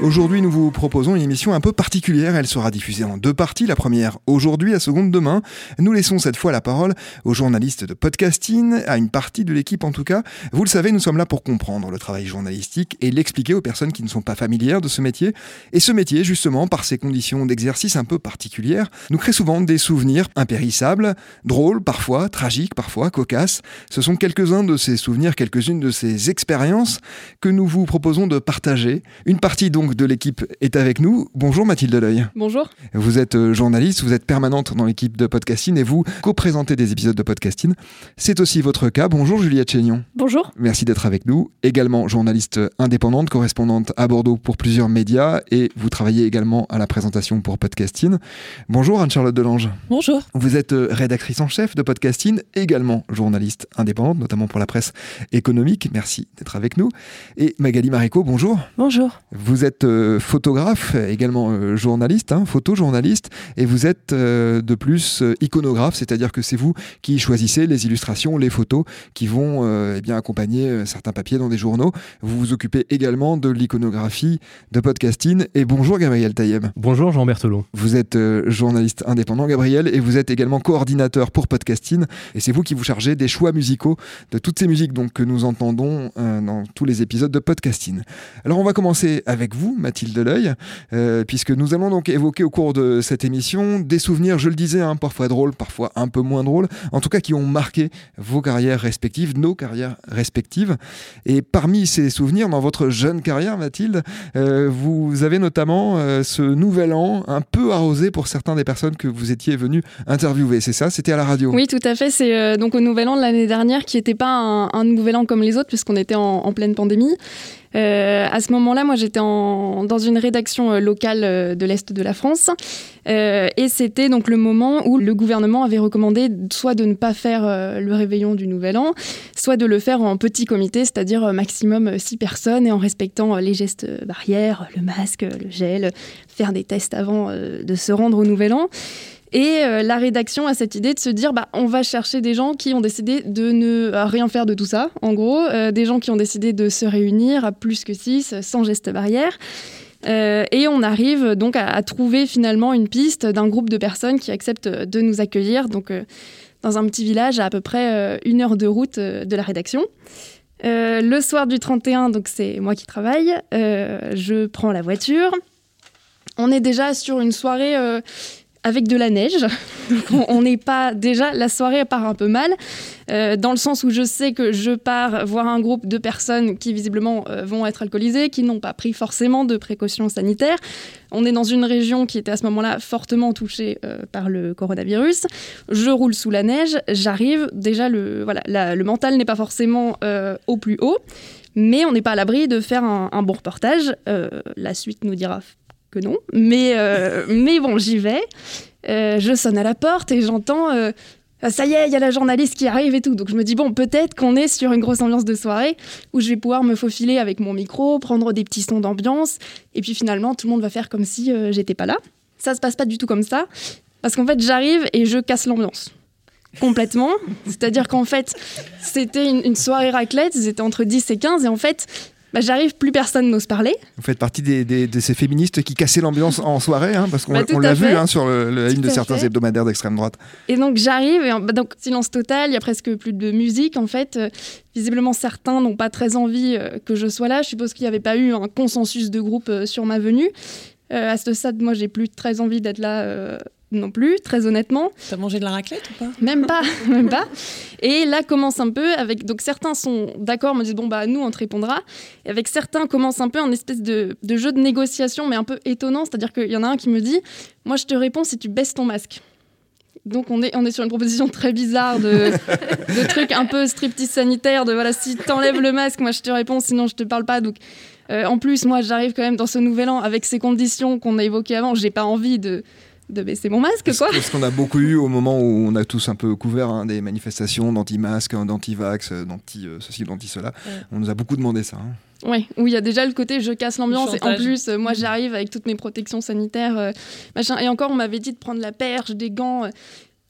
Aujourd'hui, nous vous proposons une émission un peu particulière. Elle sera diffusée en deux parties. La première aujourd'hui, la seconde demain. Nous laissons cette fois la parole aux journalistes de podcasting, à une partie de l'équipe en tout cas. Vous le savez, nous sommes là pour comprendre le travail journalistique et l'expliquer aux personnes qui ne sont pas familières de ce métier. Et ce métier, justement, par ses conditions d'exercice un peu particulières, nous crée souvent des souvenirs impérissables, drôles parfois, tragiques parfois, cocasses. Ce sont quelques-uns de ces souvenirs, quelques-unes de ces expériences que nous vous proposons de partager. Une partie donc de l'équipe est avec nous. Bonjour Mathilde L'Oeil. Bonjour. Vous êtes euh, journaliste, vous êtes permanente dans l'équipe de podcasting et vous co-présentez des épisodes de podcasting. C'est aussi votre cas. Bonjour Juliette Chénion. Bonjour. Merci d'être avec nous. Également journaliste indépendante, correspondante à Bordeaux pour plusieurs médias et vous travaillez également à la présentation pour podcasting. Bonjour Anne-Charlotte Delange. Bonjour. Vous êtes euh, rédactrice en chef de podcasting, également journaliste indépendante, notamment pour la presse économique. Merci d'être avec nous. Et Magali Marico, bonjour. Bonjour. Vous êtes euh, photographe, également euh, journaliste, hein, photojournaliste, et vous êtes euh, de plus iconographe, c'est-à-dire que c'est vous qui choisissez les illustrations, les photos qui vont eh bien accompagner certains papiers dans des journaux. Vous vous occupez également de l'iconographie de podcasting. Et bonjour Gabriel Taïeb. Bonjour Jean Berthelot. Vous êtes journaliste indépendant Gabriel et vous êtes également coordinateur pour podcasting. Et c'est vous qui vous chargez des choix musicaux de toutes ces musiques donc, que nous entendons dans tous les épisodes de podcasting. Alors on va commencer avec vous Mathilde Deleuil, euh, puisque nous allons donc évoquer au cours de cette émission des souvenirs, je le disais, hein, parfois drôles, parfois un peu moins drôles, en tout cas qui ont marqué vos carrières respectives, nos carrières respectives. Et parmi ces souvenirs, dans votre jeune carrière, Mathilde, euh, vous avez notamment euh, ce nouvel an un peu arrosé pour certains des personnes que vous étiez venu interviewer. C'est ça C'était à la radio Oui, tout à fait. C'est donc au nouvel an de l'année dernière qui n'était pas un, nouvel an comme les autres, puisqu'on était en pleine pandémie. Euh, à ce moment-là, moi, j'étais dans une rédaction euh, locale euh, de l'Est de la France. et c'était donc le moment où le gouvernement avait recommandé soit de ne pas faire le réveillon du Nouvel An, soit de le faire en petit comité, c'est-à-dire maximum six personnes et en respectant les gestes barrières, le masque, le gel, faire des tests avant de se rendre au Nouvel An. Et euh, la rédaction a cette idée de se dire, bah, on va chercher des gens qui ont décidé de ne euh, rien faire de tout ça, en gros, euh, des gens qui ont décidé de se réunir à plus que six, sans geste barrière. et on arrive donc à, trouver finalement une piste d'un groupe de personnes qui acceptent de nous accueillir, donc dans un petit village à à peu près une heure de route de la rédaction. le soir du 31, donc c'est moi qui travaille, je prends la voiture. On est déjà sur une soirée avec de la neige. on n'est pas déjà la soirée part un peu mal euh, dans le sens où je sais que je pars voir un groupe de personnes qui visiblement euh, vont être alcoolisées, qui n'ont pas pris forcément de précautions sanitaires. On est dans une région qui était à ce moment-là fortement touchée euh, par le coronavirus. Je roule sous la neige, j'arrive. Déjà le voilà, le mental n'est pas forcément au plus haut. Mais on n'est pas à l'abri de faire un, un bon reportage. la suite nous dira que non. Mais, euh, mais bon, j'y vais. Euh, je sonne à la porte et j'entends euh, ça y est, il y a la journaliste qui arrive et tout. Donc je me dis, bon, peut-être qu'on est sur une grosse ambiance de soirée où je vais pouvoir me faufiler avec mon micro, prendre des petits sons d'ambiance. Et puis finalement, tout le monde va faire comme si j'étais pas là. Ça se passe pas du tout comme ça. Parce qu'en fait, j'arrive et je casse l'ambiance. Complètement. C'est-à-dire qu'en fait, c'était une, une, soirée raclette, ils étaient entre 10 et 15, et en fait, bah, j'arrive, plus personne n'ose parler. Vous faites partie des, de ces féministes qui cassaient l'ambiance en soirée, hein, parce qu'on bah, l'a vu hein, sur le, la ligne de certains hebdomadaires d'extrême droite. Et donc j'arrive, et bah, donc silence total, il y a presque plus de musique en fait. Euh, visiblement, certains n'ont pas très envie euh, que je sois là. Je suppose qu'il n'y avait pas eu un consensus de groupe euh, sur ma venue. à ce stade, moi, j'ai plus très envie d'être là non plus, très honnêtement. T'as mangé de la raclette ou pas? Même pas, même pas. Et là commence un peu avec donc certains sont d'accord, me disent bon bah nous on te répondra. Et avec certains commence un peu un espèce de, jeu de négociation mais un peu étonnant, c'est-à-dire qu'il y en a un qui me dit moi je te réponds si tu baisses ton masque. Donc on est, on est sur une proposition très bizarre de, de trucs un peu striptease sanitaire, de voilà, si t'enlèves le masque, moi je te réponds, sinon je te parle pas. Donc euh, en plus, moi j'arrive quand même dans ce nouvel an avec ces conditions qu'on a évoquées avant, j'ai pas envie de, de baisser mon masque, quoi. Ce qu'on a beaucoup eu au moment où on a tous un peu couvert hein, des manifestations d'anti-masque, d'anti-vax, d'anti-ceci, d'anti-cela. On nous a beaucoup demandé ça. Hein. Oui, où il y a déjà le côté je casse l'ambiance et en plus, moi j'arrive avec toutes mes protections sanitaires, machin. Et encore, on m'avait dit de prendre la perche, des gants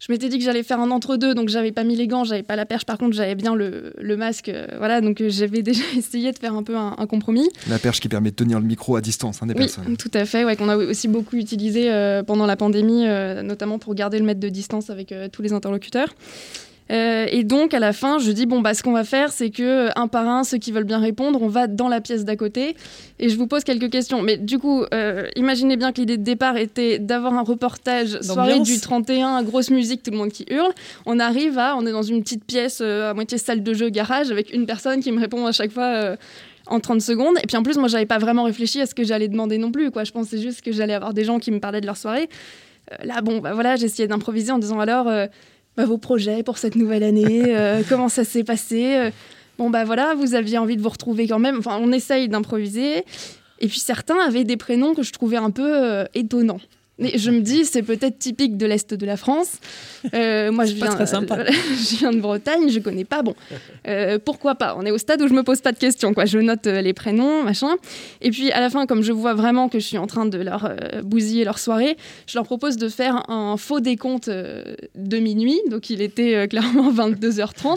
je m'étais dit que j'allais faire un entre-deux, donc j'avais pas mis les gants, j'avais pas la perche, par contre j'avais bien le, le masque, euh, voilà, donc euh, j'avais déjà essayé de faire un peu un, compromis. La perche qui permet de tenir le micro à distance hein, des oui, personnes. Tout à fait, ouais, qu'on a aussi beaucoup utilisé euh, pendant la pandémie, notamment pour garder le mètre de distance avec tous les interlocuteurs. Euh, et donc, à la fin, je dis bon, bah, ce qu'on va faire, c'est que euh, un par un, ceux qui veulent bien répondre, on va dans la pièce d'à côté et je vous pose quelques questions. Mais du coup, euh, imaginez bien que l'idée de départ était d'avoir un reportage soirée du 31, grosse musique, tout le monde qui hurle. On arrive à, on est dans une petite pièce à moitié salle de jeu, garage, avec une personne qui me répond à chaque fois en 30 secondes. Et puis en plus, moi, j'avais pas vraiment réfléchi à ce que j'allais demander non plus. Quoi. Je pensais juste que j'allais avoir des gens qui me parlaient de leur soirée. là, bon, bah voilà, j'essayais d'improviser en disant alors, bah, vos projets pour cette nouvelle année, euh, comment ça s'est passé. Euh. bon, bah voilà, vous aviez envie de vous retrouver quand même. Enfin, on essaye d'improviser. Et puis certains avaient des prénoms que je trouvais un peu euh, étonnants. Mais je me dis, c'est peut-être typique de l'Est de la France. Euh, moi, je viens, très sympa. je viens de Bretagne, je connais pas. Bon, euh, pourquoi pas? On est au stade où je me pose pas de questions. Quoi. Je note euh, les prénoms, machin. Et puis, à la fin, comme je vois vraiment que je suis en train de leur bousiller leur soirée, je leur propose de faire un faux décompte de minuit. Donc, il était clairement 22h30.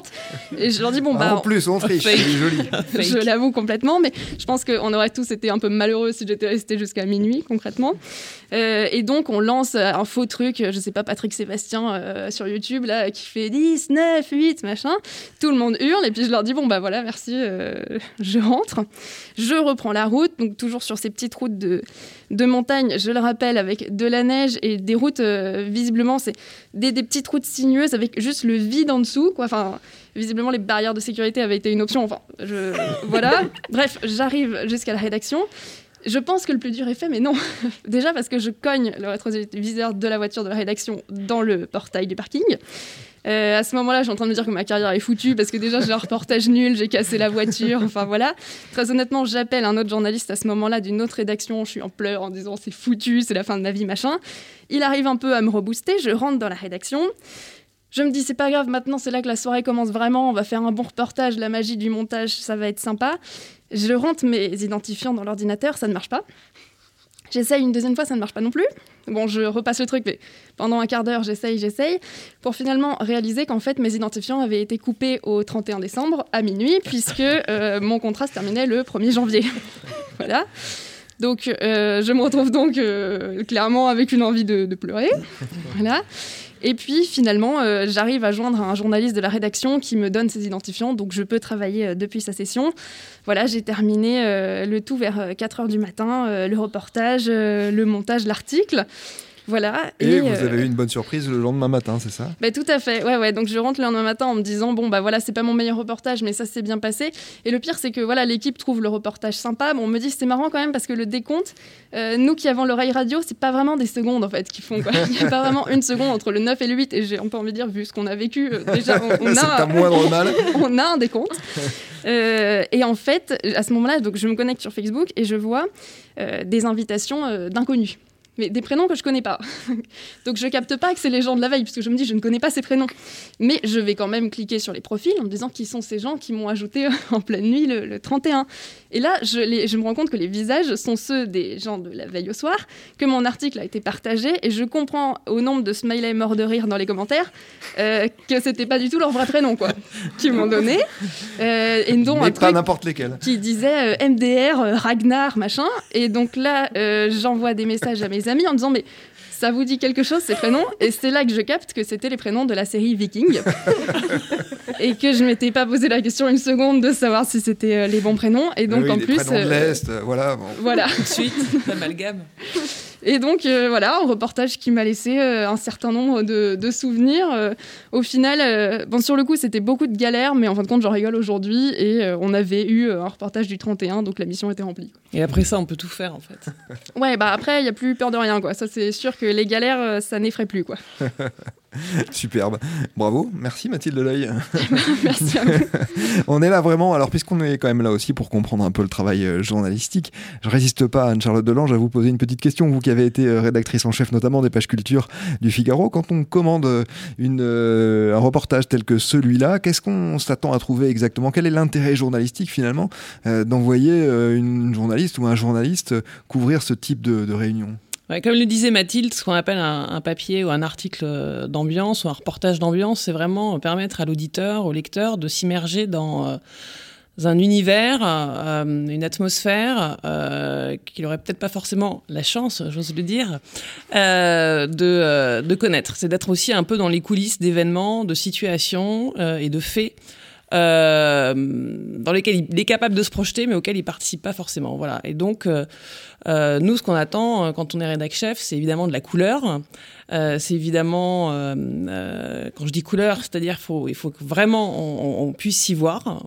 Et je leur dis, bon, bah. en plus, on triche, c'est joli. je l'avoue complètement, mais je pense qu'on aurait tous été un peu malheureux si j'étais resté jusqu'à minuit, concrètement. et donc, donc, on lance un faux truc, je sais pas, Patrick Sébastien euh, sur YouTube, là, qui fait 10, 9, 8, machin. Tout le monde hurle, et puis je leur dis, bon, bah voilà, merci, euh, je rentre. Je reprends la route, donc toujours sur ces petites routes de, de montagne, je le rappelle, avec de la neige et des routes, euh, visiblement, c'est des, petites routes sinueuses avec juste le vide en dessous, quoi. Enfin, visiblement, les barrières de sécurité avaient été une option. Enfin, je, voilà. Bref, j'arrive jusqu'à la rédaction. Je pense que le plus dur est fait, mais non. Déjà parce que je cogne le rétroviseur de la voiture de la rédaction dans le portail du parking. Euh, à ce moment-là, je suis en train de me dire que ma carrière est foutue parce que déjà j'ai un reportage nul, j'ai cassé la voiture, enfin voilà. Très honnêtement, j'appelle un autre journaliste à ce moment-là d'une autre rédaction, je suis en pleurs en disant c'est foutu, c'est la fin de ma vie, machin. Il arrive un peu à me rebooster, je rentre dans la rédaction. Je me dis c'est pas grave, maintenant c'est là que la soirée commence vraiment, on va faire un bon reportage, la magie du montage, ça va être sympa. Je rentre mes identifiants dans l'ordinateur, ça ne marche pas. J'essaye une deuxième fois, ça ne marche pas non plus. Bon, je repasse le truc, mais pendant un quart d'heure, j'essaye, j'essaye, pour finalement réaliser qu'en fait, mes identifiants avaient été coupés au 31 décembre à minuit, puisque euh, mon contrat se terminait le 1er janvier. voilà. Donc, euh, je me retrouve donc euh, clairement avec une envie de, de pleurer. voilà. Et puis finalement, euh, j'arrive à joindre un journaliste de la rédaction qui me donne ses identifiants, donc je peux travailler euh, depuis sa session. Voilà, j'ai terminé euh, le tout vers 4 heures du matin, le reportage, le montage, l'article. Voilà. Et, vous avez eu une bonne surprise le lendemain matin, c'est ça? Bah, Tout à fait. Ouais, ouais. Donc je rentre le lendemain matin en me disant bon bah voilà, c'est pas mon meilleur reportage, mais ça s'est bien passé. Et le pire, c'est que voilà, l'équipe trouve le reportage sympa. Bon, on me dit c'est marrant quand même parce que le décompte, nous qui avons l'oreille radio, c'est pas vraiment des secondes en fait qui font. Il n'y a pas vraiment une seconde entre le 9 et le 8. Et j'ai, on peut envie de dire, vu ce qu'on a vécu, déjà on, a. moindre mal. on a un décompte. et en fait, à ce moment-là, donc je me connecte sur Facebook et je vois des invitations d'inconnus mais des prénoms que je connais pas. Donc je capte pas que c'est les gens de la veille, puisque je me dis je ne connais pas ces prénoms. Mais je vais quand même cliquer sur les profils en me disant qui sont ces gens qui m'ont ajouté en pleine nuit le, 31. Et là, je, je, me rends compte que les visages sont ceux des gens de la veille au soir, que mon article a été partagé, et je comprends au nombre de smileys morts de rire dans les commentaires euh, que c'était pas du tout leur vrai prénom, quoi, qu'ils m'ont donné. Euh, et dont Mais pas n'importe lesquels. Qui disait euh, MDR, Ragnar, machin. Et donc là, j'envoie des messages à mes amis en disant mais ça vous dit quelque chose ces prénoms? Et c'est là que je capte que c'était les prénoms de la série Viking. et que je m'étais pas posé la question une seconde de savoir si c'était euh, les bons prénoms. Et donc en plus. Prénoms de l'Est, euh, voilà. Voilà. Tout de suite, amalgame. Et donc, euh, voilà, un reportage qui m'a laissé euh, un certain nombre de, souvenirs. Euh, au final, bon, sur le coup, c'était beaucoup de galères, mais en fin de compte, j'en rigole aujourd'hui. Et on avait eu un reportage du 31, donc la mission était remplie. Et après ça, on peut tout faire, en fait. ouais, bah après, il n'y a plus peur de rien, quoi. Ça, c'est sûr que les galères, ça n'effraie plus, quoi. Superbe. Bravo. Merci Mathilde L'œil. Merci à vous. on est là vraiment, alors puisqu'on est quand même là aussi pour comprendre un peu le travail euh, journalistique, je résiste pas, Anne-Charlotte Delange, à vous poser une petite question. Vous qui avez été euh, rédactrice en chef notamment des pages culture du Figaro, quand on commande euh, un reportage tel que celui-là, qu'est-ce qu'on s'attend à trouver exactement? Quel est l'intérêt journalistique finalement d'envoyer une journaliste ou un journaliste couvrir ce type de, de réunion? Comme le disait Mathilde, ce qu'on appelle un, papier ou un article d'ambiance ou un reportage d'ambiance, c'est vraiment permettre à l'auditeur, au lecteur de s'immerger dans, euh, un univers, euh, une atmosphère euh, qu'il n'aurait peut-être pas forcément la chance, j'ose le dire, de, de, connaître. C'est d'être aussi un peu dans les coulisses d'événements, de situations et de faits euh, dans lesquels il est capable de se projeter, mais auxquels il participe pas forcément. Voilà. Et donc, euh, euh nous, ce qu'on attend quand on est rédac chef, c'est évidemment de la couleur. Euh, c'est évidemment, euh, euh, quand je dis couleur, c'est-à-dire faut, il faut vraiment on, puisse s'y voir,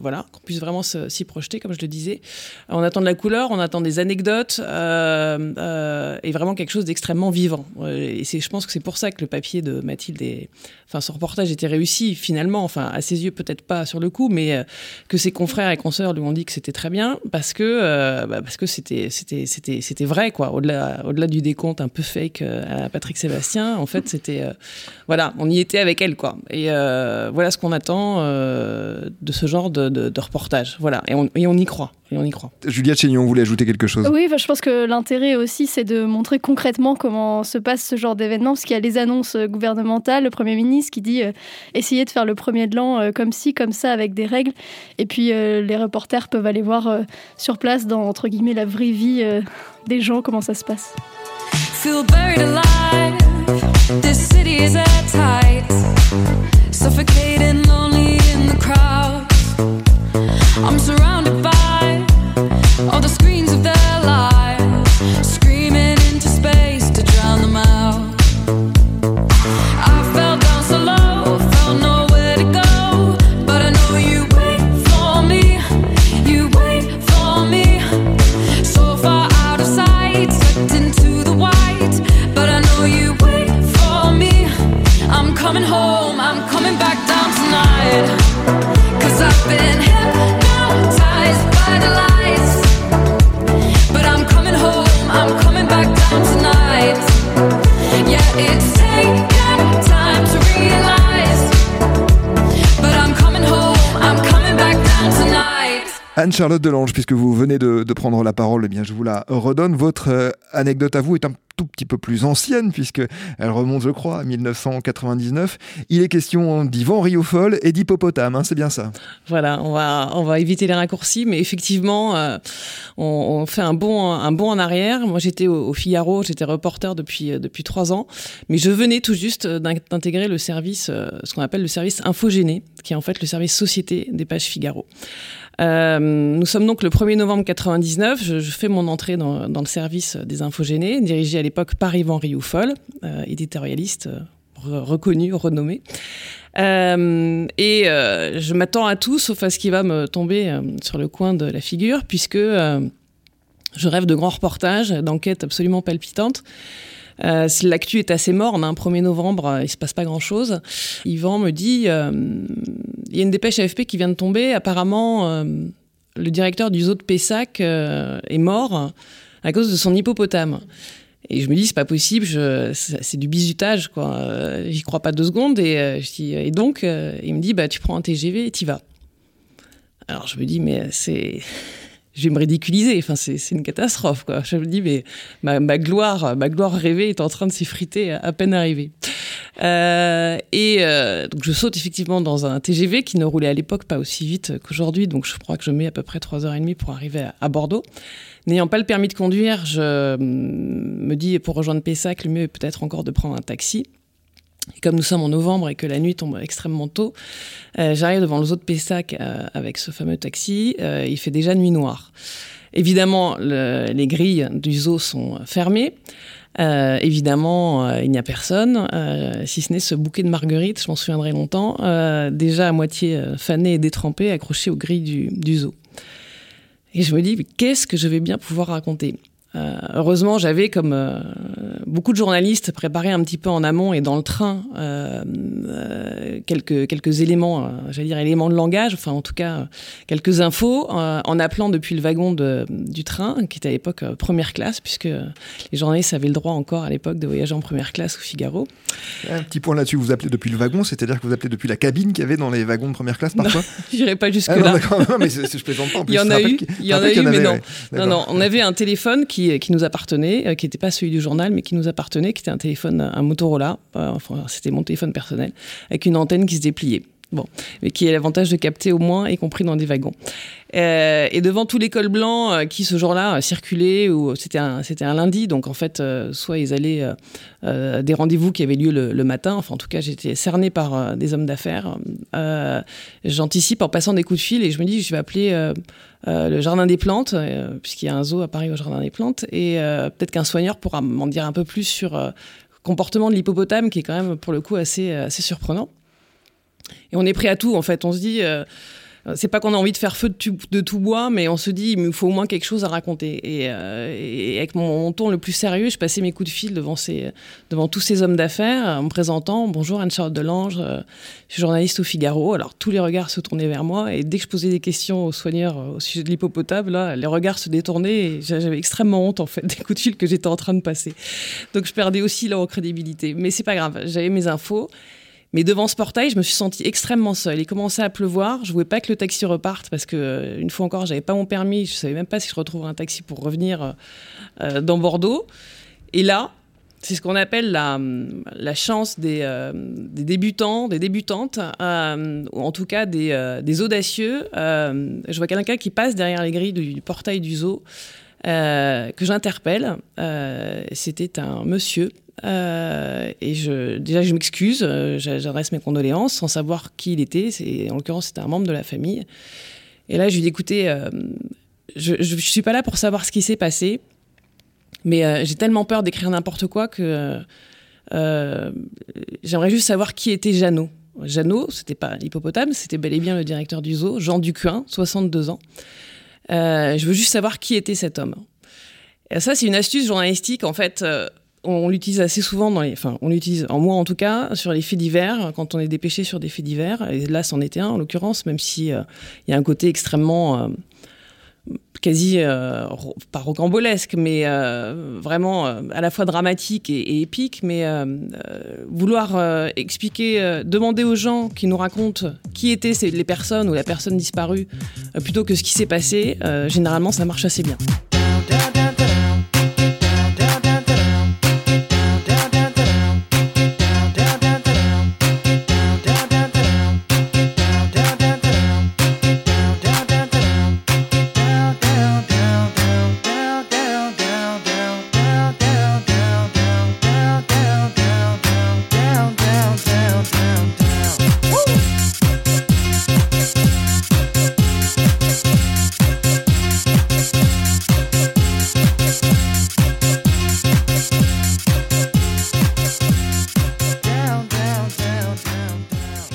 voilà, qu'on puisse vraiment s'y projeter, comme je le disais. On attend de la couleur, on attend des anecdotes et vraiment quelque chose d'extrêmement vivant. Et je pense que c'est pour ça que le papier de Mathilde, enfin, son reportage était réussi finalement, enfin à ses yeux peut-être pas sur le coup, mais que ses confrères et consoeurs lui ont dit que c'était très bien parce que bah, parce que c'était c'était c'était c'était vrai quoi. Au-delà au-delà du décompte un peu fake Patrick Sébastien, en fait, c'était. Euh, voilà, on y était avec elle, quoi. Et euh, voilà ce qu'on attend euh, de ce genre de, reportage. Voilà, et on, y croit. Et on y croit. Juliette Chénion, voulait ajouter quelque chose Oui, je pense que l'intérêt aussi, c'est de montrer concrètement comment se passe ce genre d'événement, parce qu'il y a les annonces gouvernementales, le Premier ministre qui dit essayez de faire le premier de l'an comme ci, comme ça, avec des règles. Et puis les reporters peuvent aller voir sur place, dans entre guillemets la vraie vie des gens, comment ça se passe? the. I'm surrounded by all the screens of their Anne-Charlotte Delange, puisque vous venez de, prendre la parole, eh bien je vous la redonne. Votre euh, anecdote à vous est un tout petit peu plus ancienne, puisque elle remonte, je crois, à 1999. Il est question d'Yvan Riofol et d'hippopotame, hein, c'est bien ça Voilà, on va, éviter les raccourcis, mais effectivement, euh, on, fait un bond, un bond en arrière. Moi, j'étais au, Figaro, j'étais reporter depuis, euh, depuis trois ans, mais je venais tout juste d'intégrer le service, ce qu'on appelle le service infogéné, qui est en fait le service société des pages Figaro. Euh, nous sommes donc le 1er novembre 99. Je, fais mon entrée dans, le service des infogénés, dirigé à l'époque par Yvan Rioufol, euh, éditorialiste euh, reconnu, renommé. et je m'attends à tout sauf à ce qui va me tomber sur le coin de la figure, puisque je rêve de grands reportages, d'enquêtes absolument palpitantes. Euh, L'actu est assez morne. Hein. 1er novembre, il se passe pas grand-chose. Yvan me dit, il y a une dépêche AFP qui vient de tomber. Apparemment, euh, le directeur du zoo de Pessac euh, est mort à cause de son hippopotame. Et je me dis, c'est pas possible, c'est du bizutage, quoi. Euh, j'y crois pas deux secondes. Et donc, il me dit, bah, tu prends un TGV et t'y vas. Alors je me dis, mais c'est je vais me ridiculiser. Enfin, c'est une catastrophe. Je me dis, mais ma, gloire, ma gloire rêvée est en train de s'effriter à, peine arrivée. Euh, et euh, donc, je saute effectivement dans un TGV qui ne roulait à l'époque pas aussi vite qu'aujourd'hui. Donc, je crois que je mets à peu près 3h30 pour arriver à, Bordeaux. N'ayant pas le permis de conduire, je me dis, pour rejoindre Pessac, le mieux est peut-être encore de prendre un taxi. Et comme nous sommes en novembre et que la nuit tombe extrêmement tôt, euh, j'arrive devant le zoo de Pessac euh, avec ce fameux taxi. Euh, il fait déjà nuit noire. Évidemment, les grilles du zoo sont fermées. évidemment, il n'y a personne, si ce n'est ce bouquet de marguerites, je m'en souviendrai longtemps, déjà à moitié fané et détrempé, accroché aux grilles du, zoo. Et je me dis, qu'est-ce que je vais bien pouvoir raconter? Heureusement, j'avais, comme beaucoup de journalistes, préparé un petit peu en amont et dans le train euh, euh quelques, quelques éléments, euh, j'allais dire éléments de langage, enfin en tout cas quelques infos, en appelant depuis le wagon de, du train, qui était à l'époque première classe, puisque les journalistes avaient le droit encore à l'époque de voyager en première classe au Figaro. Un petit point là-dessus, vous appelez depuis le wagon, c'est-à-dire que vous appelez depuis la cabine qu'il y avait dans les wagons de première classe parfois J'irai pas jusque-là. Ah, non, mais je plaisante pas. En plus, il y en a eu, il y en a eu, mais non. Non, non, on avait un téléphone qui qui, nous appartenait, qui n'était pas celui du journal, mais qui nous appartenait, qui était un téléphone, un Motorola, euh, enfin, c'était mon téléphone personnel, avec une antenne qui se dépliait. Bon, mais qui a l'avantage de capter au moins, y compris dans des wagons. Euh, et devant tous les cols blancs euh, qui ce jour-là euh, circulaient, ou c'était un, c'était un lundi, donc en fait, euh, soit ils allaient euh, des rendez-vous qui avaient lieu le, le, matin, enfin en tout cas j'étais cerné par des hommes d'affaires. J'anticipe en passant des coups de fil et je me dis je vais appeler le jardin des plantes, puisqu'il y a un zoo à Paris au jardin des plantes, et peut-être qu'un soigneur pourra m'en dire un peu plus sur le comportement de l'hippopotame qui est quand même pour le coup assez, assez surprenant. Et on est prêt à tout, en fait. On se dit, euh, c'est pas qu'on a envie de faire feu de, tout bois, mais on se dit, il me faut au moins quelque chose à raconter. Et, euh, avec mon, ton le plus sérieux, je passais mes coups de fil devant, ces, devant tous ces hommes d'affaires en me présentant Bonjour Anne-Charlotte Delange, euh, je suis journaliste au Figaro. Alors tous les regards se tournaient vers moi, et dès que je posais des questions aux soigneurs euh, au sujet de l'hippopotame, là, les regards se détournaient, et j'avais extrêmement honte en fait des coups de fil que j'étais en train de passer. Donc je perdais aussi là en crédibilité. Mais c'est pas grave, j'avais mes infos. Mais devant ce portail, je me suis sentie extrêmement seule. Il commençait à pleuvoir. Je voulais pas que le taxi reparte parce que euh, une fois encore, j'avais pas mon permis. Je savais même pas si je retrouverais un taxi pour revenir euh, dans Bordeaux. Et là, c'est ce qu'on appelle la, la chance des, euh, débutants, des débutantes, euh, ou en tout cas des, euh, audacieux. je vois quelqu'un qui passe derrière les grilles du portail du zoo, que j'interpelle. C'était un monsieur euh, et je, déjà, je m'excuse, euh, j'adresse mes condoléances sans savoir qui il était. En l'occurrence, c'était un membre de la famille. Et là, je lui dis écoutez, euh, je ne suis pas là pour savoir ce qui s'est passé, mais j'ai tellement peur d'écrire n'importe quoi que j'aimerais juste savoir qui était Jeannot. Jeannot, c'était pas l'hippopotame, c'était bel et bien le directeur du zoo, Jean Ducuin, 62 ans. je veux juste savoir qui était cet homme. Et ça, c'est une astuce journalistique, en fait on l'utilise assez souvent dans les, enfin, on l'utilise, en moi en tout cas, sur les faits divers, quand on est dépêché sur des faits divers. Et là, c'en était un en l'occurrence, même si il euh, y a un côté extrêmement, euh, quasi, euh, pas rocambolesque, mais euh, vraiment à la fois dramatique et, et épique. Mais vouloir expliquer, demander aux gens qui nous racontent qui étaient ces, les personnes ou la personne disparue, plutôt que ce qui s'est passé, généralement, ça marche assez bien.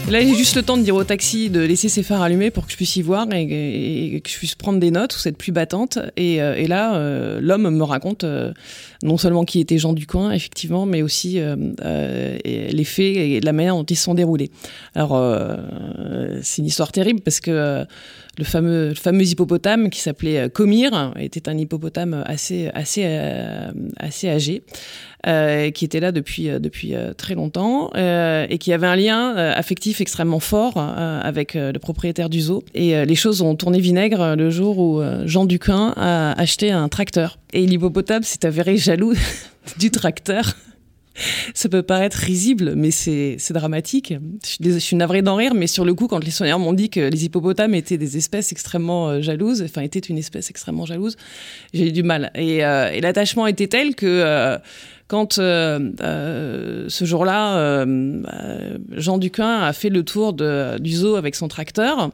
Là, j'ai juste le temps de dire au taxi de laisser ses phares allumés pour que je puisse y voir et, que je puisse prendre des notes sous cette pluie battante. Et, euh, là, euh, l'homme me raconte euh, non seulement qui était Jean Ducoin, effectivement, mais aussi les faits et la manière dont ils se sont déroulés. Alors, c'est une histoire terrible parce que le fameux, hippopotame qui s'appelait Comir était un hippopotame assez, assez, assez âgé. Euh, qui était là depuis, depuis euh, très longtemps euh, et qui avait un lien affectif extrêmement fort avec le propriétaire du zoo. Et les choses ont tourné vinaigre le jour où Jean Duquin a acheté un tracteur. Et l'hippopotame s'est avéré jaloux du tracteur. Ça peut paraître risible, mais c'est dramatique. Je suis, navrée d'en rire, mais sur le coup, quand les soigneurs m'ont dit que les hippopotames étaient des espèces extrêmement euh, jalouses, enfin étaient une espèce extrêmement jalouse, j'ai eu du mal. Et, euh, l'attachement était tel que euh, quand ce jour-là, euh, Jean Duquin a fait le tour du zoo avec son tracteur,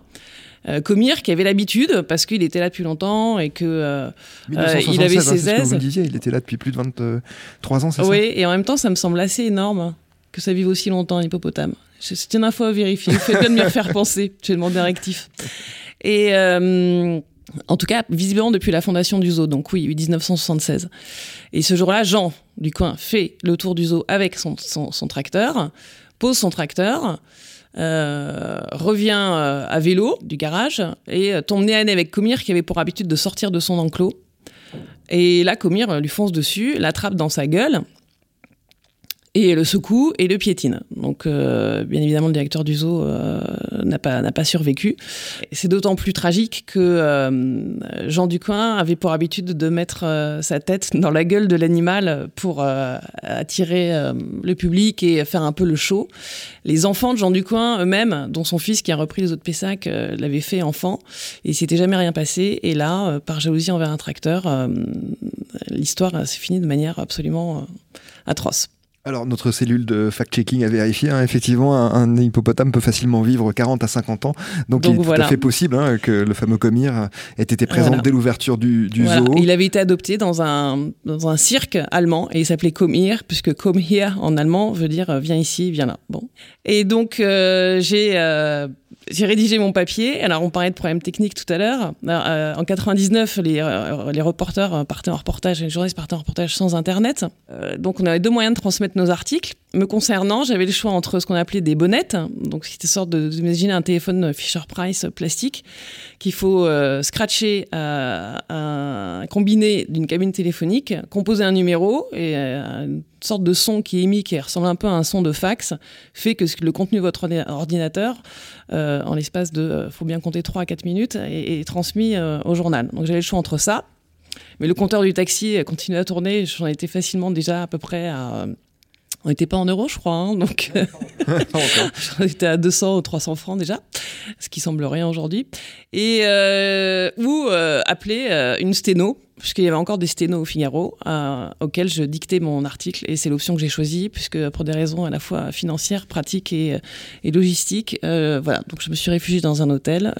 euh, Comir qui avait l'habitude parce qu'il était là depuis longtemps et que euh, il avait ses aises. Vous disiez, il était là depuis plus de 23 ans, c'est oui, ça et en même temps, ça me semble assez énorme que ça vive aussi longtemps, l'hippopotame. C'est une info à vérifier. Vous faites bien de me faire penser. J'ai demandé un rectif. Et, euh, En tout cas, visiblement depuis la fondation du zoo, donc oui, 1976. Et ce jour-là, Jean du coin fait le tour du zoo avec son, son, tracteur, pose son tracteur, euh, revient euh, à vélo du garage et euh, tombe nez à nez avec Comir qui avait pour habitude de sortir de son enclos. Et là, Comir lui fonce dessus, l'attrape dans sa gueule et le secoue et le piétine. Donc, euh, bien évidemment, le directeur du zoo euh, n'a pas n'a pas survécu. C'est d'autant plus tragique que euh, Jean Ducoin avait pour habitude de mettre sa tête dans la gueule de l'animal pour attirer le public et faire un peu le show. Les enfants de Jean Ducoin eux-mêmes, dont son fils qui a repris les autres Pessac, l'avaient fait enfant et il s'était jamais rien passé. Et là, par jalousie envers un tracteur, l'histoire s'est finie de manière absolument atroce. Alors, notre cellule de fact-checking a vérifié, hein, effectivement, un, hippopotame peut facilement vivre 40 à 50 ans. Donc, il est tout à fait possible hein, que le fameux Comir ait été présent dès l'ouverture du, zoo. Il avait été adopté dans un, dans un cirque allemand et il s'appelait Comir, puisque hier en allemand veut dire euh, viens ici, viens là. Bon. Et donc, euh, j'ai. Euh, j'ai rédigé mon papier. Alors, on parlait de problèmes techniques tout à l'heure. Euh, en 99, les, euh, les reporters partaient en reportage, les journalistes partaient en reportage sans Internet. Euh, donc, on avait deux moyens de transmettre nos articles. Me concernant, j'avais le choix entre ce qu'on appelait des bonnettes, donc c'était sorte de, d'imaginer un téléphone Fisher Price plastique qu'il faut scratcher, un combiné d'une cabine téléphonique, composer un numéro et une sorte de son qui est émis, qui ressemble un peu à un son de fax, fait que le contenu de votre ordinateur euh, en l'espace de, euh, faut bien compter 3 à 4 minutes, et, transmis euh, au journal. Donc j'avais le choix entre ça, mais le compteur du taxi continuait à tourner, j'en étais facilement déjà à peu près à... On n'était pas en euros, je crois, hein, donc j'en étais à 200 ou 300 francs déjà, ce qui semble rien aujourd'hui. Et ou appeler une sténo puisqu'il y avait encore des sténos au Figaro euh, auxquels je dictais mon article et c'est l'option que j'ai choisie puisque pour des raisons à la fois financières, pratiques et, et logistiques, euh, voilà. Donc je me suis réfugiée dans un hôtel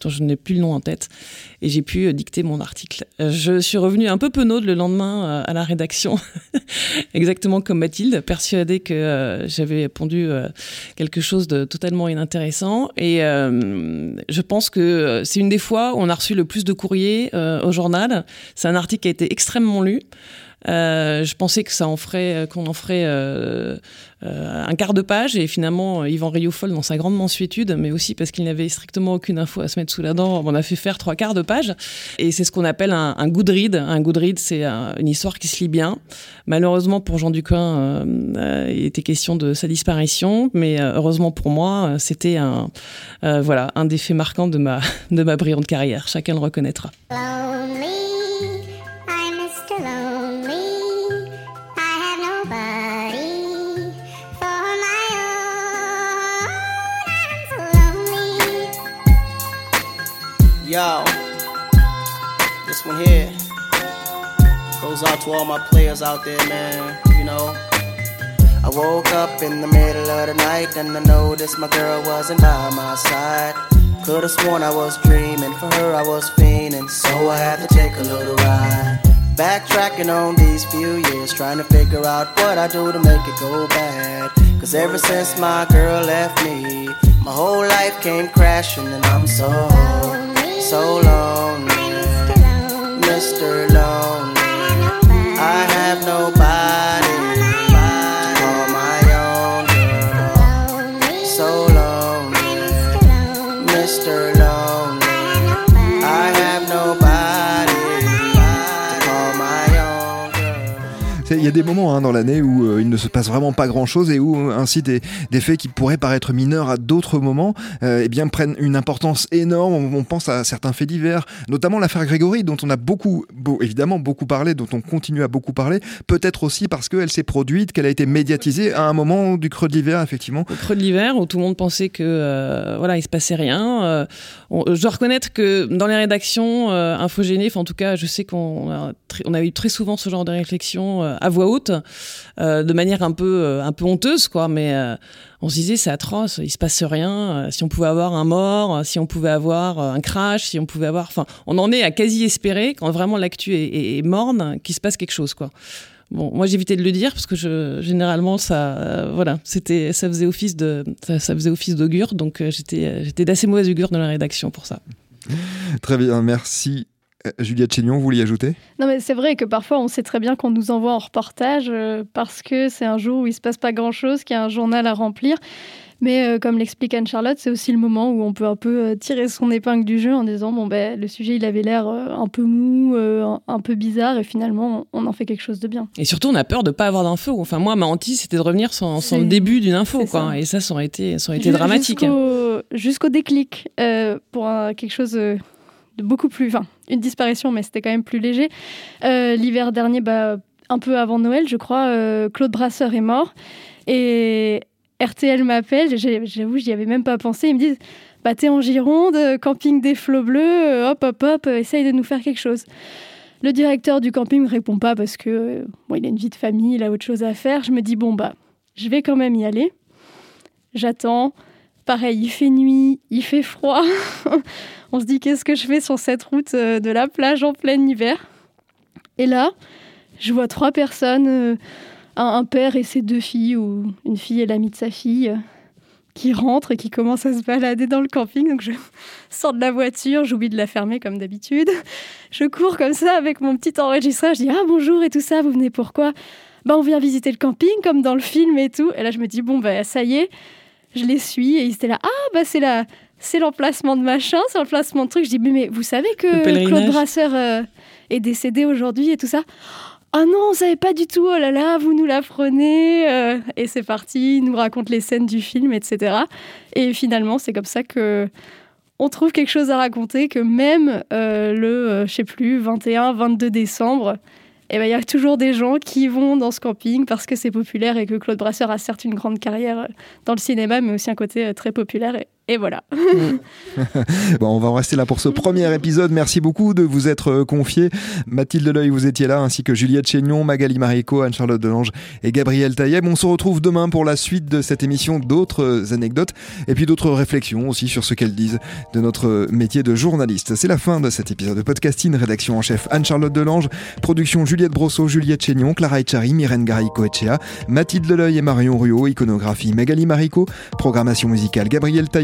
dont je n'ai plus le nom en tête et j'ai pu dicter mon article. Je suis revenue un peu penaude le lendemain euh, à la rédaction, exactement comme Mathilde, persuadée que euh, j'avais pondu euh, quelque chose de totalement inintéressant et je pense que c'est une des fois où on a reçu le plus de courriers au journal c'est un article qui a été extrêmement lu. Euh, je pensais que ça en ferait, euh, qu'on en ferait euh, un quart de page et finalement Yvan Rioufol dans sa grande mensuétude, mais aussi parce qu'il n'avait strictement aucune info à se mettre sous la dent, on a fait faire trois quarts de page et c'est ce qu'on appelle un, un, good read. Un good read, c'est une histoire qui se lit bien. Malheureusement pour Jean Ducoin, il était question de sa disparition, mais heureusement pour moi, c'était un voilà un des faits marquants de ma de ma brillante carrière. Chacun le reconnaîtra. Yo, this one here goes out to all my players out there, man. You know, I woke up in the middle of the night and I noticed my girl wasn't by my side. Could've sworn I was dreaming, for her I was fiending, so I had to take a little ride. Backtracking on these few years, trying to figure out what I do to make it go bad. Cause ever since my girl left me, my whole life came crashing and I'm so so lonely, Mr. Lonely. I have nobody y a des moments hein, dans l'année où euh, il ne se passe vraiment pas grand-chose et où euh, ainsi des, faits qui pourraient paraître mineurs à d'autres moments euh, eh bien, prennent une importance énorme. On, pense à certains faits divers, notamment l'affaire Grégory, dont on a beaucoup, beau, évidemment beaucoup parlé, dont on continue à beaucoup parler, peut-être aussi parce qu'elle s'est produite, qu'elle a été médiatisée à un moment du creux de l'hiver, effectivement. Au creux de l'hiver, où tout le monde pensait que euh, voilà, il se passait rien. Euh, je dois reconnaître que dans les rédactions infogénées, en tout cas, je sais qu'on a, eu très souvent ce genre de réflexion à voix haute, euh, de manière un peu, euh, un peu honteuse, quoi. Mais on se disait c'est atroce, il se passe rien. si on pouvait avoir un mort, si on pouvait avoir un crash, si on pouvait avoir, enfin, on en est à quasi espérer quand vraiment l'actu est, morne, qu'il se passe quelque chose, quoi. Bon, moi j'évitais de le dire parce que je, généralement ça, euh, voilà, c'était, ça faisait office de, ça, ça faisait office d'augure, donc euh, j'étais, j'étais d'assez mauvaise augure dans la rédaction pour ça. Très bien, merci. Euh, Juliette Chénion, vous vouliez ajouter? Non, mais c'est vrai que parfois on sait très bien qu'on nous envoie en reportage euh, parce que c'est un jour où il se passe pas grand chose, qu'il y a un journal à remplir. Mais euh, comme l'explique Anne-Charlotte, c'est aussi le moment où on peut un peu euh, tirer son épingle du jeu en disant bon ben le sujet il avait l'air euh, un peu mou, euh, un, peu bizarre et finalement on en fait quelque chose de bien. Et surtout, on a peur de pas avoir d'infos. Enfin, moi, ma hantise, c'était de revenir sans, le début d'une info, quoi. ça. Et ça, ça aurait été, ça aurait été dramatique. Jusqu'au déclic euh, pour un- quelque chose euh, beaucoup plus. Enfin, une disparition, mais c'était quand même plus léger. Euh, L'hiver dernier, bah, un peu avant Noël, je crois, euh, Claude Brasseur est mort. Et RTL m'appelle, j'avoue, j'y avais même pas pensé. Ils me disent bah, T'es en Gironde, euh, camping des flots bleus, hop, hop, hop, essaye de nous faire quelque chose. Le directeur du camping ne répond pas parce que bon, il a une vie de famille, il a autre chose à faire. Je me dis bon bah je vais quand même y aller. J'attends. Pareil, il fait nuit, il fait froid. On se dit qu'est-ce que je fais sur cette route euh, de la plage en plein hiver? Et là, je vois trois personnes, euh, un, père et ses deux filles, ou une fille et l'amie de sa fille, euh, qui rentrent et qui commencent à se balader dans le camping. Donc je sors de la voiture, j'oublie de la fermer comme d'habitude. Je cours comme ça avec mon petit enregistreur. Je dis ah bonjour et tout ça, vous venez pourquoi Bah on vient visiter le camping comme dans le film et tout. Et là je me dis bon bah ça y est, je les suis et ils étaient là ah bah c'est la c'est l'emplacement de machin, c'est l'emplacement de truc. Je dis mais, mais vous savez que. Claude Brasseur euh, est décédé aujourd'hui et tout ça. Ah non, on savait pas du tout, oh là là, vous nous l'apprenez. euh, et c'est parti, il nous raconte les scènes du film, etc. Et finalement, c'est comme ça que on trouve quelque chose à raconter, que même euh, le, euh, je sais plus, 21, 22 décembre, eh ben, il y a toujours des gens qui vont dans ce camping parce que c'est populaire et que Claude Brasseur a certes une grande carrière euh, dans le cinéma, mais aussi un côté très populaire. Et, et voilà. Bon, on va en rester là pour ce premier épisode. Merci beaucoup de vous être euh, confié. Mathilde Leuil, vous étiez là, ainsi que Juliette Chénion, Magali Marico, Anne-Charlotte Delange et Gabriel Taïeb. On se retrouve demain pour la suite de cette émission, d'autres euh, anecdotes et puis d'autres réflexions aussi sur ce qu'elles disent de notre métier de journaliste. C'est la fin de cet épisode de podcasting. Rédaction en chef Anne-Charlotte Delange, production Juliette Brosseau, Juliette Chénion, Clara Echari, Myrène Garico Echea, Mathilde Leleuil et Marion Ruot, iconographie Magali Marico, programmation musicale Gabriel